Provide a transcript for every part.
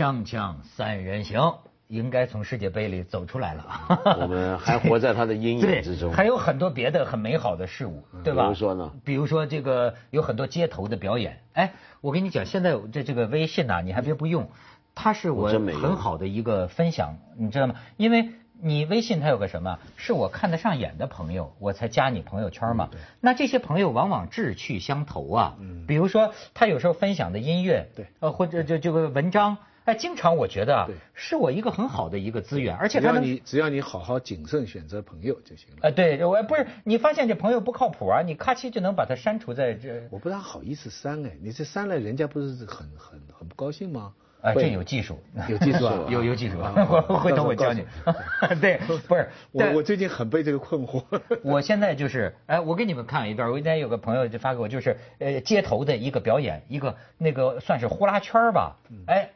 锵锵三人行，应该从世界杯里走出来了。我们还活在他的阴影之中。还有很多别的很美好的事物，对吧？比如说呢？比如说这个有很多街头的表演。哎，我跟你讲，现在这这个微信呐，你还别不用，它是我很好的一个分享，你知道吗？因为你微信它有个什么，是我看得上眼的朋友，我才加你朋友圈嘛。那这些朋友往往志趣相投啊。嗯。比如说他有时候分享的音乐，对，呃，或者这这个文章。哎，经常我觉得啊，是我一个很好的一个资源，而且只要你只要你好好谨慎选择朋友就行了。哎，对，我不是你发现这朋友不靠谱啊，你咔嚓就能把他删除在这。我不大好意思删哎，你这删了人家不是很很很不高兴吗？哎，这有技术，有技术，有有技术，我回头我教你。对，不是我我最近很被这个困惑。我现在就是哎，我给你们看一段，我今天有个朋友就发给我，就是呃街头的一个表演，一个那个算是呼啦圈吧，哎。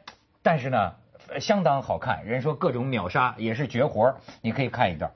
但是呢，相当好看，人说各种秒杀也是绝活你可以看一段。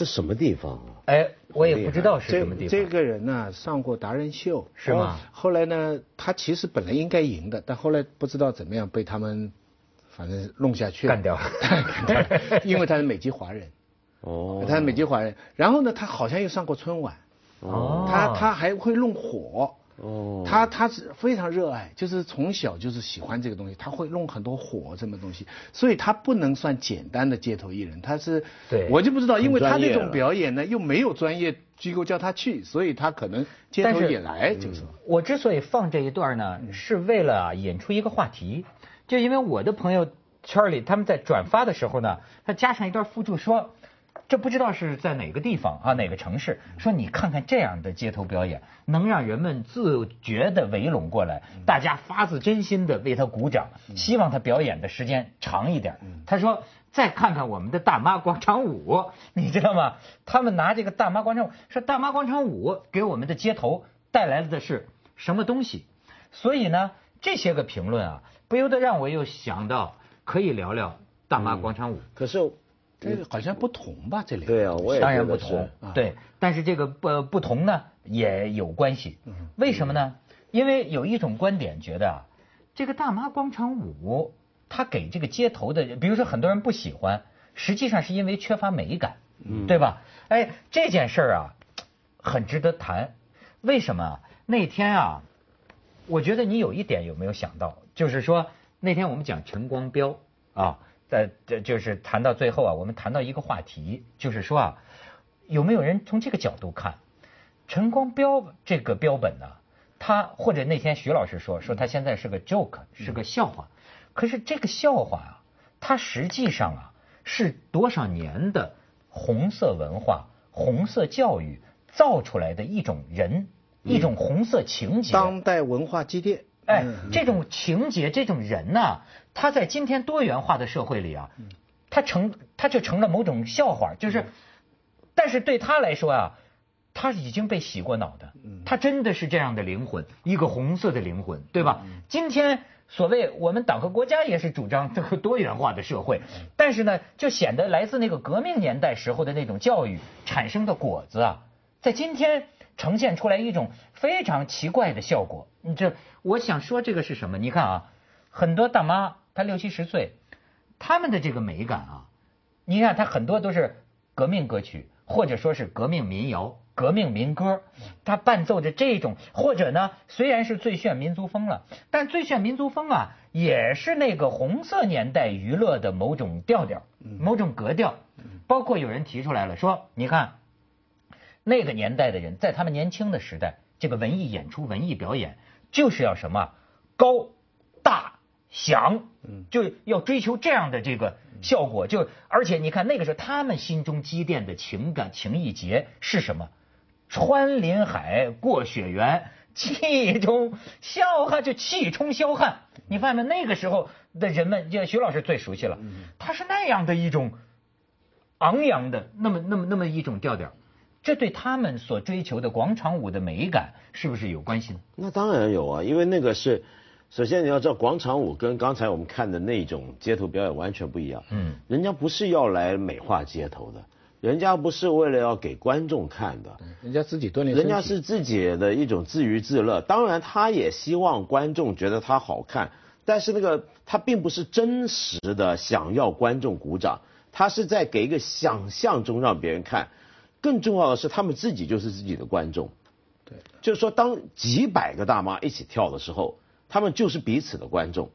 这什么地方啊？哎，我也不知道是什么地方。这个人呢，上过达人秀，是吗？后来呢，他其实本来应该赢的，但后来不知道怎么样被他们反正弄下去了，干掉了。因为他是美籍华人。哦。他是美籍华人，然后呢，他好像又上过春晚。哦。他他还会弄火。哦，他他是非常热爱，就是从小就是喜欢这个东西，他会弄很多火什么东西，所以他不能算简单的街头艺人，他是，对，我就不知道，因为他那种表演呢又没有专业机构叫他去，所以他可能街头也来，就是。我之所以放这一段呢，是为了引出一个话题，就因为我的朋友圈里他们在转发的时候呢，他加上一段附注说。这不知道是在哪个地方啊，哪个城市？说你看看这样的街头表演，能让人们自觉地围拢过来，大家发自真心地为他鼓掌，希望他表演的时间长一点。他说：“再看看我们的大妈广场舞，你知道吗？他们拿这个大妈广场舞，说大妈广场舞给我们的街头带来的是什么东西？所以呢，这些个评论啊，不由得让我又想到可以聊聊大妈广场舞。可是。这个好像不同吧？这里对啊，我也当然不同。对，但是这个不不同呢，也有关系。为什么呢？因为有一种观点觉得啊，这个大妈广场舞，它给这个街头的，比如说很多人不喜欢，实际上是因为缺乏美感，对吧？哎，这件事儿啊，很值得谈。为什么？那天啊，我觉得你有一点有没有想到，就是说那天我们讲陈光标啊。在这就是谈到最后啊，我们谈到一个话题，就是说啊，有没有人从这个角度看陈光标这个标本呢？他或者那天徐老师说说他现在是个 joke，是个笑话。可是这个笑话啊，它实际上啊是多少年的红色文化、红色教育造出来的一种人，一种红色情节。当代文化积淀。哎，这种情节，这种人呐，他在今天多元化的社会里啊，他成他就成了某种笑话，就是，但是对他来说啊，他已经被洗过脑的，他真的是这样的灵魂，一个红色的灵魂，对吧？今天所谓我们党和国家也是主张这个多元化的社会，但是呢，就显得来自那个革命年代时候的那种教育产生的果子啊，在今天。呈现出来一种非常奇怪的效果。你这，我想说这个是什么？你看啊，很多大妈她六七十岁，她们的这个美感啊，你看她很多都是革命歌曲，或者说是革命民谣、革命民歌，她伴奏着这种，或者呢，虽然是最炫民族风了，但最炫民族风啊，也是那个红色年代娱乐的某种调调、某种格调。包括有人提出来了，说你看。那个年代的人，在他们年轻的时代，这个文艺演出、文艺表演就是要什么高大响，就要追求这样的这个效果。就而且你看那个时候，他们心中积淀的情感情意结是什么？穿林海，过雪原。气冲霄汉，就气冲霄汉。你发现没？那个时候的人们，就徐老师最熟悉了，他是那样的一种昂扬的，那么那么那么一种调调。这对他们所追求的广场舞的美感是不是有关系呢？那当然有啊，因为那个是，首先你要知道，广场舞跟刚才我们看的那种街头表演完全不一样。嗯，人家不是要来美化街头的。人家不是为了要给观众看的，人家自己锻炼人家是自己的一种自娱自乐。当然，他也希望观众觉得他好看，但是那个他并不是真实的想要观众鼓掌，他是在给一个想象中让别人看。更重要的是，他们自己就是自己的观众。对，就是说，当几百个大妈一起跳的时候，他们就是彼此的观众。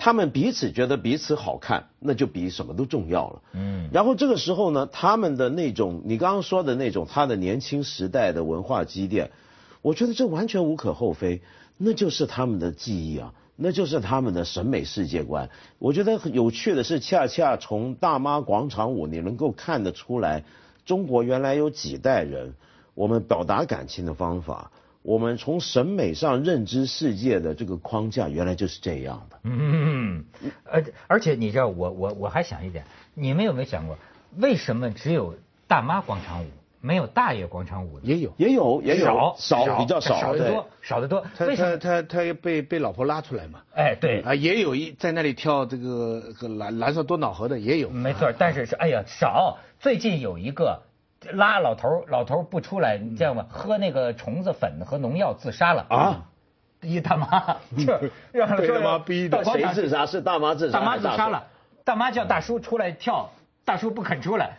他们彼此觉得彼此好看，那就比什么都重要了。嗯，然后这个时候呢，他们的那种你刚刚说的那种他的年轻时代的文化积淀，我觉得这完全无可厚非，那就是他们的记忆啊，那就是他们的审美世界观。我觉得有趣的是，恰恰从大妈广场舞你能够看得出来，中国原来有几代人，我们表达感情的方法。我们从审美上认知世界的这个框架，原来就是这样的。嗯，而而且你知道，我我我还想一点，你们有没有想过，为什么只有大妈广场舞，没有大爷广场舞的？也有，也有，也有，少少，比较少，少得多，少得多。为什么他他被被老婆拉出来嘛？哎，对啊，也有一在那里跳这个蓝蓝色多瑙河的也有。没错，但是是哎呀少。最近有一个。拉老头老头不出来，你知道吗？喝那个虫子粉和农药自杀了啊！一大妈 就让大妈逼的，谁自杀？是大妈自杀。大妈自杀了，大妈叫大叔出来跳，大叔不肯出来。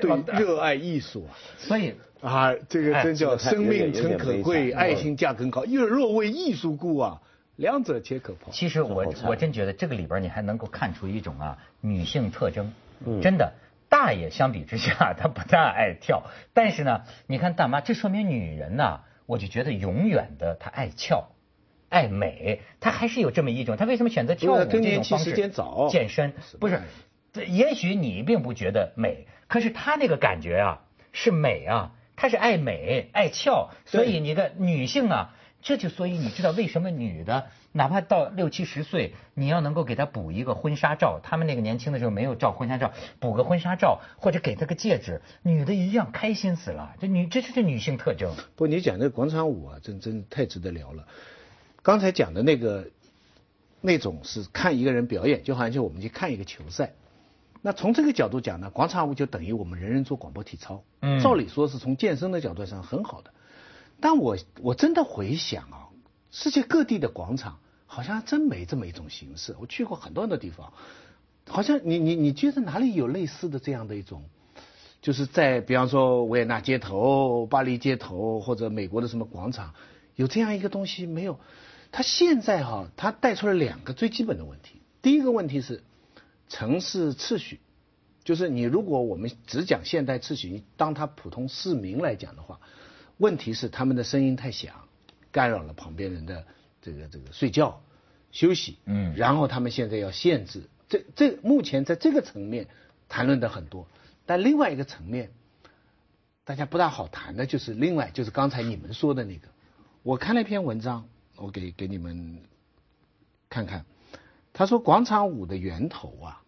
对，热爱艺术啊！所以啊，这个真叫生命诚可贵，爱心价更高。若若为艺术故啊，两者皆可抛。其实我我真觉得这个里边你还能够看出一种啊女性特征，真的。大爷相比之下，他不大爱跳，但是呢，你看大妈，这说明女人呐，我就觉得永远的她爱俏，爱美，她还是有这么一种，她为什么选择跳舞这种方式？健身不是，也许你并不觉得美，可是她那个感觉啊，是美啊，她是爱美爱俏，所以你的女性啊。这就所以你知道为什么女的哪怕到六七十岁，你要能够给她补一个婚纱照，他们那个年轻的时候没有照婚纱照，补个婚纱照或者给她个戒指，女的一样开心死了。这女这就是女性特征。不，你讲这广场舞啊，真真太值得聊了。刚才讲的那个那种是看一个人表演，就好像就我们去看一个球赛。那从这个角度讲呢，广场舞就等于我们人人做广播体操。嗯。照理说是从健身的角度上很好的。但我我真的回想啊，世界各地的广场好像真没这么一种形式。我去过很多很多地方，好像你你你觉得哪里有类似的这样的一种，就是在比方说维也纳街头、巴黎街头或者美国的什么广场，有这样一个东西没有？它现在哈，它带出了两个最基本的问题。第一个问题是城市秩序，就是你如果我们只讲现代秩序，当他普通市民来讲的话。问题是他们的声音太响，干扰了旁边人的这个这个睡觉、休息。嗯，然后他们现在要限制，这这目前在这个层面谈论的很多，但另外一个层面，大家不大好谈的就是另外就是刚才你们说的那个，我看了一篇文章，我给给你们看看，他说广场舞的源头啊，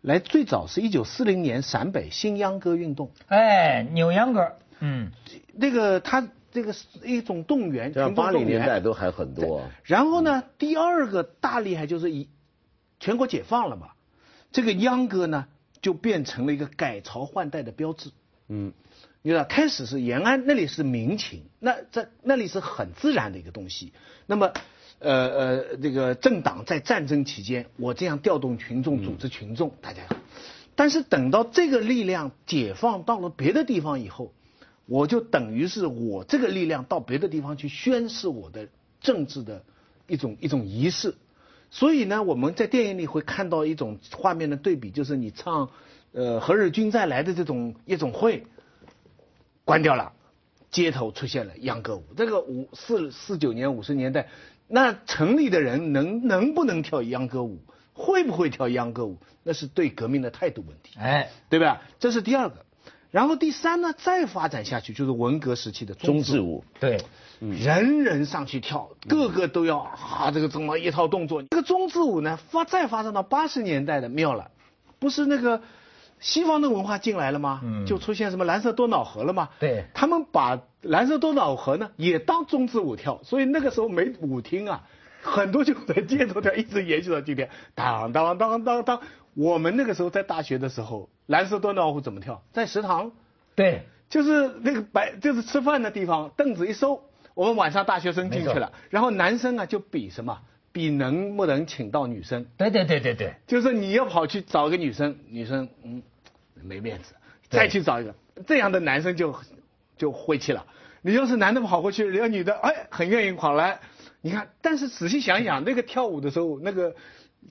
来最早是一九四零年陕北新秧歌运动，哎，扭秧歌。嗯，那个他这个是一种动员，像八零年代都还很多。然后呢，第二个大厉害就是以全国解放了嘛，这个秧歌呢就变成了一个改朝换代的标志。嗯，你知道，开始是延安那里是民情，那在那里是很自然的一个东西。那么，呃呃，这个政党在战争期间，我这样调动群众，组织群众，大家。但是等到这个力量解放到了别的地方以后。我就等于是我这个力量到别的地方去宣示我的政治的一种一种仪式，所以呢，我们在电影里会看到一种画面的对比，就是你唱呃何日君再来的这种夜总会关掉了，街头出现了秧歌舞。这个五四四九年五十年代，那城里的人能能不能跳秧歌舞，会不会跳秧歌舞，那是对革命的态度问题，哎，对吧？这是第二个。然后第三呢，再发展下去就是文革时期的中字舞，对，人人上去跳，个个都要啊，这个这么一套动作。这个中字舞呢，发再发展到八十年代的妙了，不是那个西方的文化进来了吗？嗯，就出现什么蓝色多瑙河了吗？对，他们把蓝色多瑙河呢也当中字舞跳，所以那个时候没舞厅啊，很多就在街头跳，一直延续到今天。当当当当当。我们那个时候在大学的时候，蓝色多瑙河怎么跳？在食堂，对，就是那个白，就是吃饭的地方，凳子一收，我们晚上大学生进去了，然后男生啊就比什么？比能不能请到女生？对对对对对，就是你要跑去找个女生，女生嗯没面子，再去找一个这样的男生就就晦气了。你要是男的跑过去，人家女的哎很愿意跑来，你看，但是仔细想想，那个跳舞的时候那个。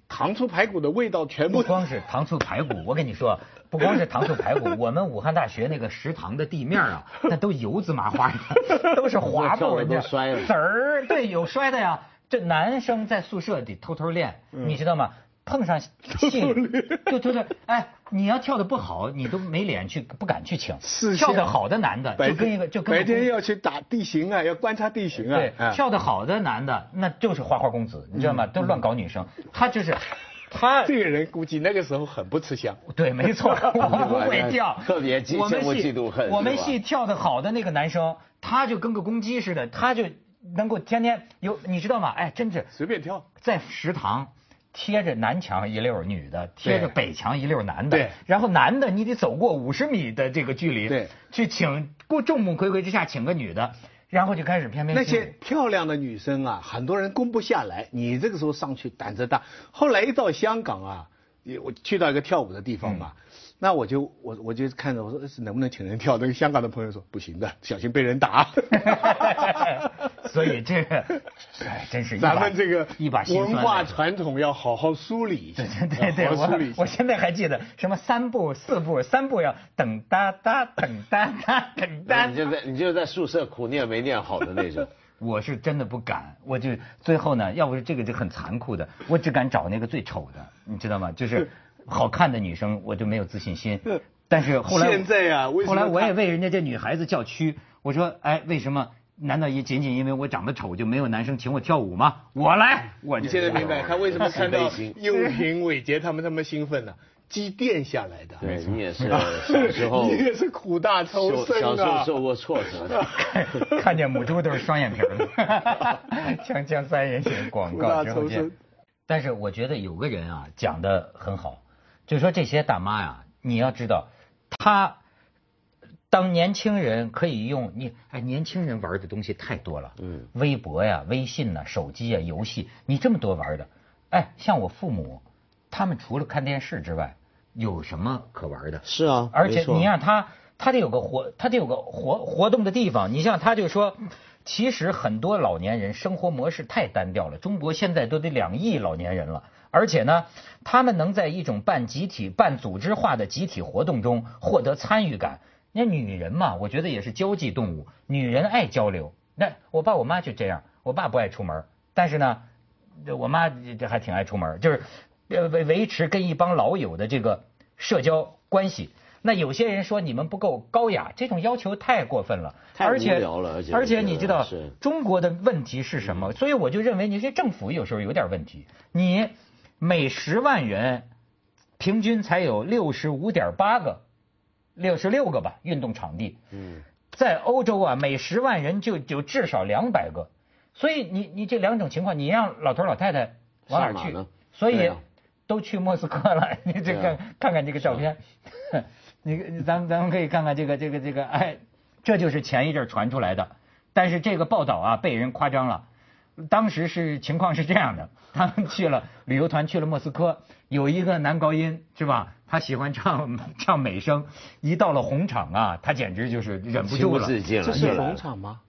糖醋排骨的味道全部不光是糖醋排骨，我跟你说，不光是糖醋排骨，我们武汉大学那个食堂的地面啊，那都油渍麻花的，都是滑步，都摔了，籽儿对有摔的呀。这男生在宿舍里偷偷练，你知道吗？碰上戏 就就是哎，你要跳的不好，你都没脸去，不敢去请。是跳的好的男的，就跟一个就跟白天要去打地形啊，要观察地形啊。对，跳的好的男的，那就是花花公子，你知道吗？都乱搞女生。他就是 他这个人，估计那个时候很不吃香。对，没错，我不会跳，特别嫉妒嫉妒恨。我们系跳的好的那个男生，他就跟个公鸡似的，他就能够天天有，你知道吗？哎，真是随便跳，在食堂。贴着南墙一溜女的，贴着北墙一溜男的，对，然后男的你得走过五十米的这个距离，对，去请过众目睽睽之下请个女的，然后就开始翩翩。那些漂亮的女生啊，很多人攻不下来，你这个时候上去胆子大。后来一到香港啊，我去到一个跳舞的地方嘛。那我就我我就看着我说能不能请人跳？那个香港的朋友说不行的，小心被人打。所以这个哎，真是咱们这个一把文化传统要好好梳理一下。对对对，我我现在还记得什么三步四步，三步要等哒哒等哒哒等 哒。你就在你就在宿舍苦念没念好的那种。我是真的不敢，我就最后呢，要不是这个就很残酷的，我只敢找那个最丑的，你知道吗？就是。好看的女生我就没有自信心，但是后来现在啊，后来我也为人家这女孩子叫屈，我说哎，为什么？难道也仅仅因为我长得丑就没有男生请我跳舞吗？我来，我你现在明白他为什么看到用平伟杰他们那么兴奋呢？积淀下来的。对你也是小时候，你也是苦大仇深啊，小时候受过挫折的，看见母猪都是双眼皮的，锵锵三人行广告之后见。但是我觉得有个人啊讲的很好。就说这些大妈呀，你要知道，她当年轻人可以用你哎，年轻人玩的东西太多了，嗯，微博呀、微信呐、手机啊、游戏，你这么多玩的，哎，像我父母，他们除了看电视之外，有什么可玩的？是啊，而且你让他，他得有个活，他得有个活活动的地方。你像他就说，其实很多老年人生活模式太单调了，中国现在都得两亿老年人了。而且呢，他们能在一种半集体、半组织化的集体活动中获得参与感。那女人嘛，我觉得也是交际动物，女人爱交流。那我爸我妈就这样，我爸不爱出门，但是呢，我妈这还挺爱出门，就是维维持跟一帮老友的这个社交关系。那有些人说你们不够高雅，这种要求太过分了，太无聊了。而且而且你知道中国的问题是什么？所以我就认为你这政府有时候有点问题，你。每十万人，平均才有六十五点八个，六十六个吧运动场地。嗯，在欧洲啊，每十万人就就至少两百个，所以你你这两种情况，你让老头老太太往哪去？所以都去莫斯科了。你这个看看这个照片，你咱们咱们可以看看这个这个这个，哎，这就是前一阵传出来的，但是这个报道啊被人夸张了。当时是情况是这样的，他们去了旅游团去了莫斯科，有一个男高音是吧？他喜欢唱 唱美声，一到了红场啊，他简直就是忍不住了。这是红场吗？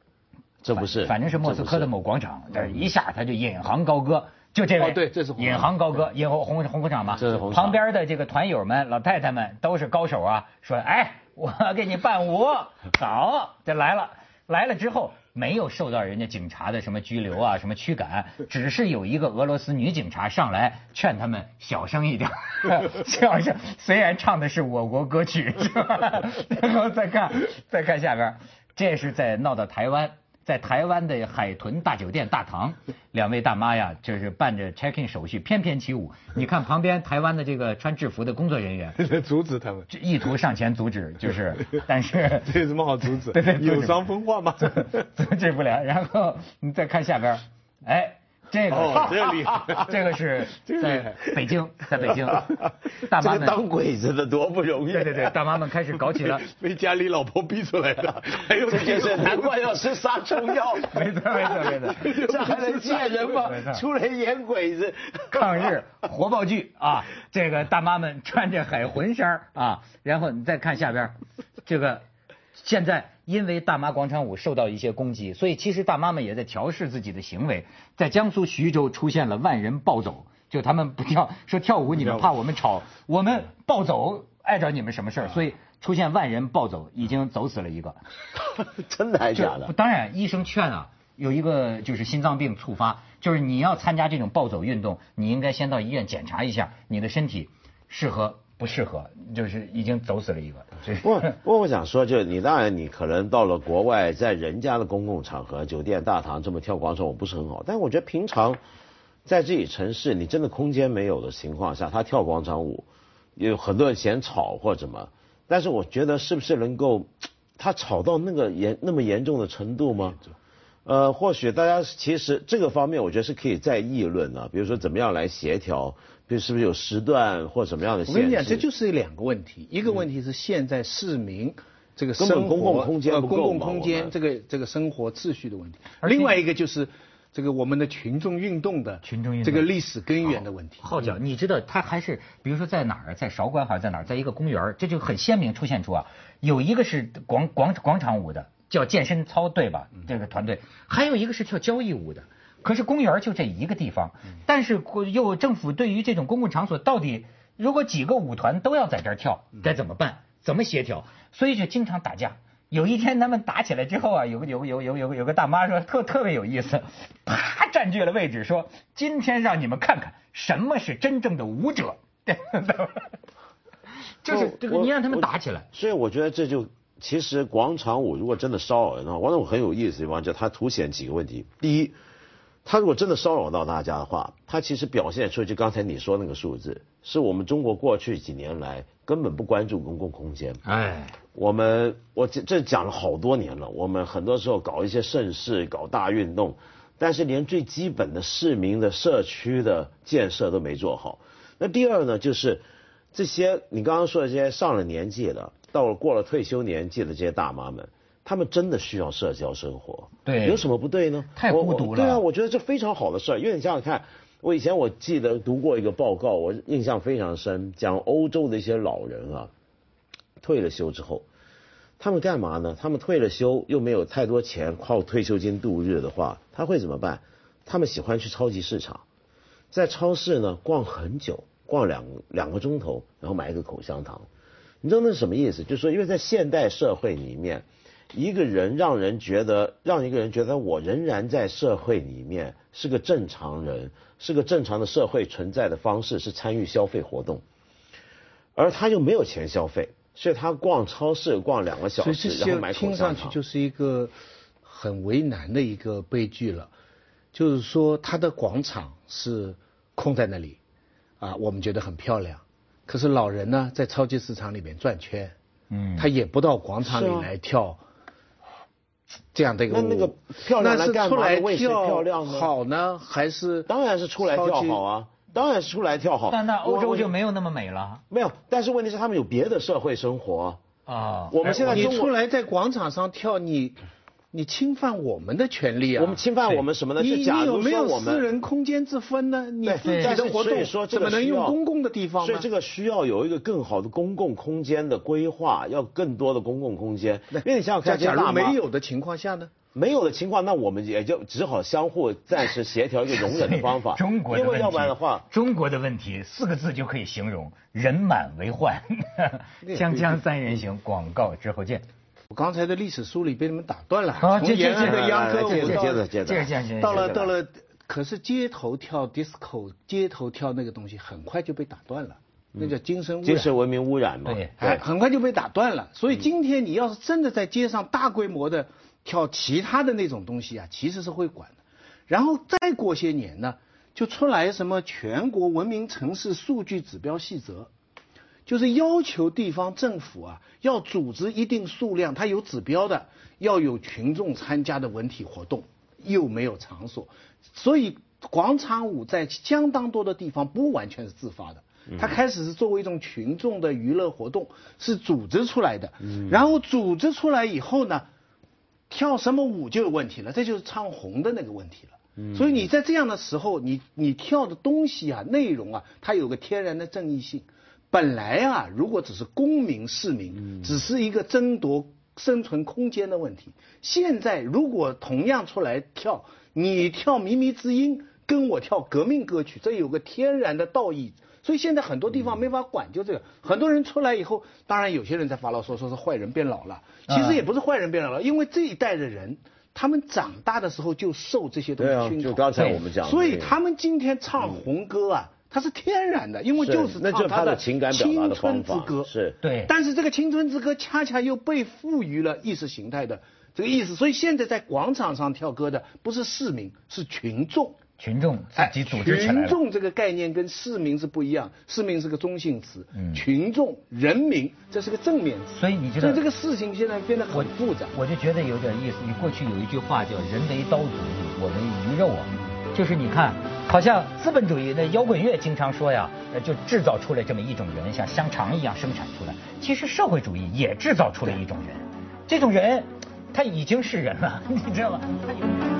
这不是，反正是莫斯科的某广场，这一下他就引吭高歌，就这位，对，这是引吭高歌，引红红红场嘛。这是红场。旁边的这个团友们、老太太们都是高手啊，说：“哎，我给你伴舞，好，这来了。”来了之后没有受到人家警察的什么拘留啊，什么驱赶，只是有一个俄罗斯女警察上来劝他们小声一点，小声。虽然唱的是我国歌曲，是吧？然后再看，再看下边，这是在闹到台湾。在台湾的海豚大酒店大堂，两位大妈呀，就是办着 check in 手续，翩翩起舞。你看旁边台湾的这个穿制服的工作人员，阻止他们，意图上前阻止，就是，但是这有什么好阻止？对对，有伤风化吗？阻止不了。然后你再看下边，哎。这个这厉害，这个是 在北京，在北京，大妈们当鬼子的多不容易。对对对，大妈们开始搞起了，被家里老婆逼出来的。哎呦这就是难怪要吃杀虫药。没错没错没错，这还能见人吗？出来演鬼子，抗日活爆剧啊！这个大妈们穿着海魂衫啊，然后你再看下边，这个现在。因为大妈广场舞受到一些攻击，所以其实大妈们也在调试自己的行为。在江苏徐州出现了万人暴走，就他们不跳，说跳舞你们怕我们吵，我们暴走碍着你们什么事儿？所以出现万人暴走，已经走死了一个。真的还是假的？当然，医生劝啊，有一个就是心脏病触发，就是你要参加这种暴走运动，你应该先到医院检查一下你的身体适合。不适合，就是已经走死了一个。不，不，我想说，就你当然你可能到了国外，在人家的公共场合、酒店大堂这么跳广场舞不是很好。但我觉得平常在自己城市，你真的空间没有的情况下，他跳广场舞，有很多人嫌吵或者怎么。但是我觉得是不是能够他吵到那个严那么严重的程度吗？呃，或许大家其实这个方面，我觉得是可以再议论的。比如说怎么样来协调。比如是不是有时段或什么样的？我跟你讲，这就是两个问题。一个问题是现在市民这个生活公共空间公共空间这个这个生活秩序的问题。另外一个就是这个我们的群众运动的群众运动这个历史根源的问题。号角，你知道他还是比如说在哪儿，在韶关还是在哪儿，在一个公园这就很鲜明出现出啊，有一个是广广广场舞的，叫健身操队吧，这个团队，还有一个是跳交谊舞的。可是公园就这一个地方，但是又政府对于这种公共场所到底，如果几个舞团都要在这儿跳，该怎么办？怎么协调？所以就经常打架。有一天他们打起来之后啊，有个有个有有有有个大妈说特特别有意思，啪占据了位置，说今天让你们看看什么是真正的舞者。就是这个你让他们打起来。所以我觉得这就其实广场舞如果真的骚扰人的话，广场舞很有意思的地方就它凸显几个问题。第一。他如果真的骚扰到大家的话，他其实表现出就刚才你说那个数字，是我们中国过去几年来根本不关注公共空间。哎，我们我这这讲了好多年了，我们很多时候搞一些盛世、搞大运动，但是连最基本的市民的社区的建设都没做好。那第二呢，就是这些你刚刚说的这些上了年纪的，到了过了退休年纪的这些大妈们。他们真的需要社交生活，对，有什么不对呢？太孤独了。对啊，我觉得这非常好的事儿，因为你想想看，我以前我记得读过一个报告，我印象非常深，讲欧洲的一些老人啊，退了休之后，他们干嘛呢？他们退了休又没有太多钱靠退休金度日的话，他会怎么办？他们喜欢去超级市场，在超市呢逛很久，逛两两个钟头，然后买一个口香糖。你知道那是什么意思？就是说，因为在现代社会里面。一个人让人觉得，让一个人觉得我仍然在社会里面是个正常人，是个正常的社会存在的方式是参与消费活动，而他又没有钱消费，所以他逛超市逛两个小时，然后买口听上去就是一个很为难的一个悲剧了，就是说他的广场是空在那里，啊，我们觉得很漂亮，可是老人呢在超级市场里面转圈，嗯，他也不到广场里来跳。这样的一个那那个漂亮是出来跳好呢，还是当然是出来跳好啊，当然是出来跳好。但那欧洲就没有那么美了。没有，但是问题是他们有别的社会生活啊。我们现在你出来在广场上跳你。你侵犯我们的权利啊！我们侵犯我们什么呢？你你有没有私人空间之分呢？你自己的活动怎么能用公共的地方所以这个需要有一个更好的公共空间的规划，要更多的公共空间。因为你想想看，假如没有的情况下呢？没有的情况，那我们也就只好相互暂时协调一个容忍的方法。中国因为要不然的话，中国的问题四个字就可以形容：人满为患。锵锵三人行，广告之后见。我刚才的历史梳理被你们打断了。啊，从延安的秧歌舞到接着接着到了到了，可是街头跳 disco，街头跳那个东西很快就被打断了，那叫精神污染。精神文明污染嘛。对，哎，很快就被打断了。所以今天你要是真的在街上大规模的跳其他的那种东西啊，其实是会管的。然后再过些年呢，就出来什么全国文明城市数据指标细则。就是要求地方政府啊，要组织一定数量，它有指标的，要有群众参加的文体活动，又没有场所，所以广场舞在相当多的地方不完全是自发的，它开始是作为一种群众的娱乐活动，是组织出来的，然后组织出来以后呢，跳什么舞就有问题了，这就是唱红的那个问题了。所以你在这样的时候，你你跳的东西啊，内容啊，它有个天然的正义性。本来啊，如果只是公民市民，只是一个争夺生存空间的问题。现在如果同样出来跳，你跳靡靡之音，跟我跳革命歌曲，这有个天然的道义。所以现在很多地方没法管，就这个。很多人出来以后，当然有些人在发牢骚，说是坏人变老了。其实也不是坏人变老了，因为这一代的人，他们长大的时候就受这些东西熏陶。就刚才我们讲，所以他们今天唱红歌啊。它是天然的，因为就是唱他的情感青春之歌，是对。但是这个青春之歌恰恰又被赋予了意识形态的这个意思，所以现在在广场上跳歌的不是市民，是群众。群众自己组织起来群众这个概念跟市民是不一样，市民是个中性词，群众、人民这是个正面词。所以你觉得这个事情现在变得很复杂。我就觉得有点意思。你过去有一句话叫“人为刀俎，我为鱼肉”啊。就是你看，好像资本主义的摇滚乐经常说呀，就制造出来这么一种人，像香肠一样生产出来。其实社会主义也制造出了一种人，这种人他已经是人了，你知道吗？他有。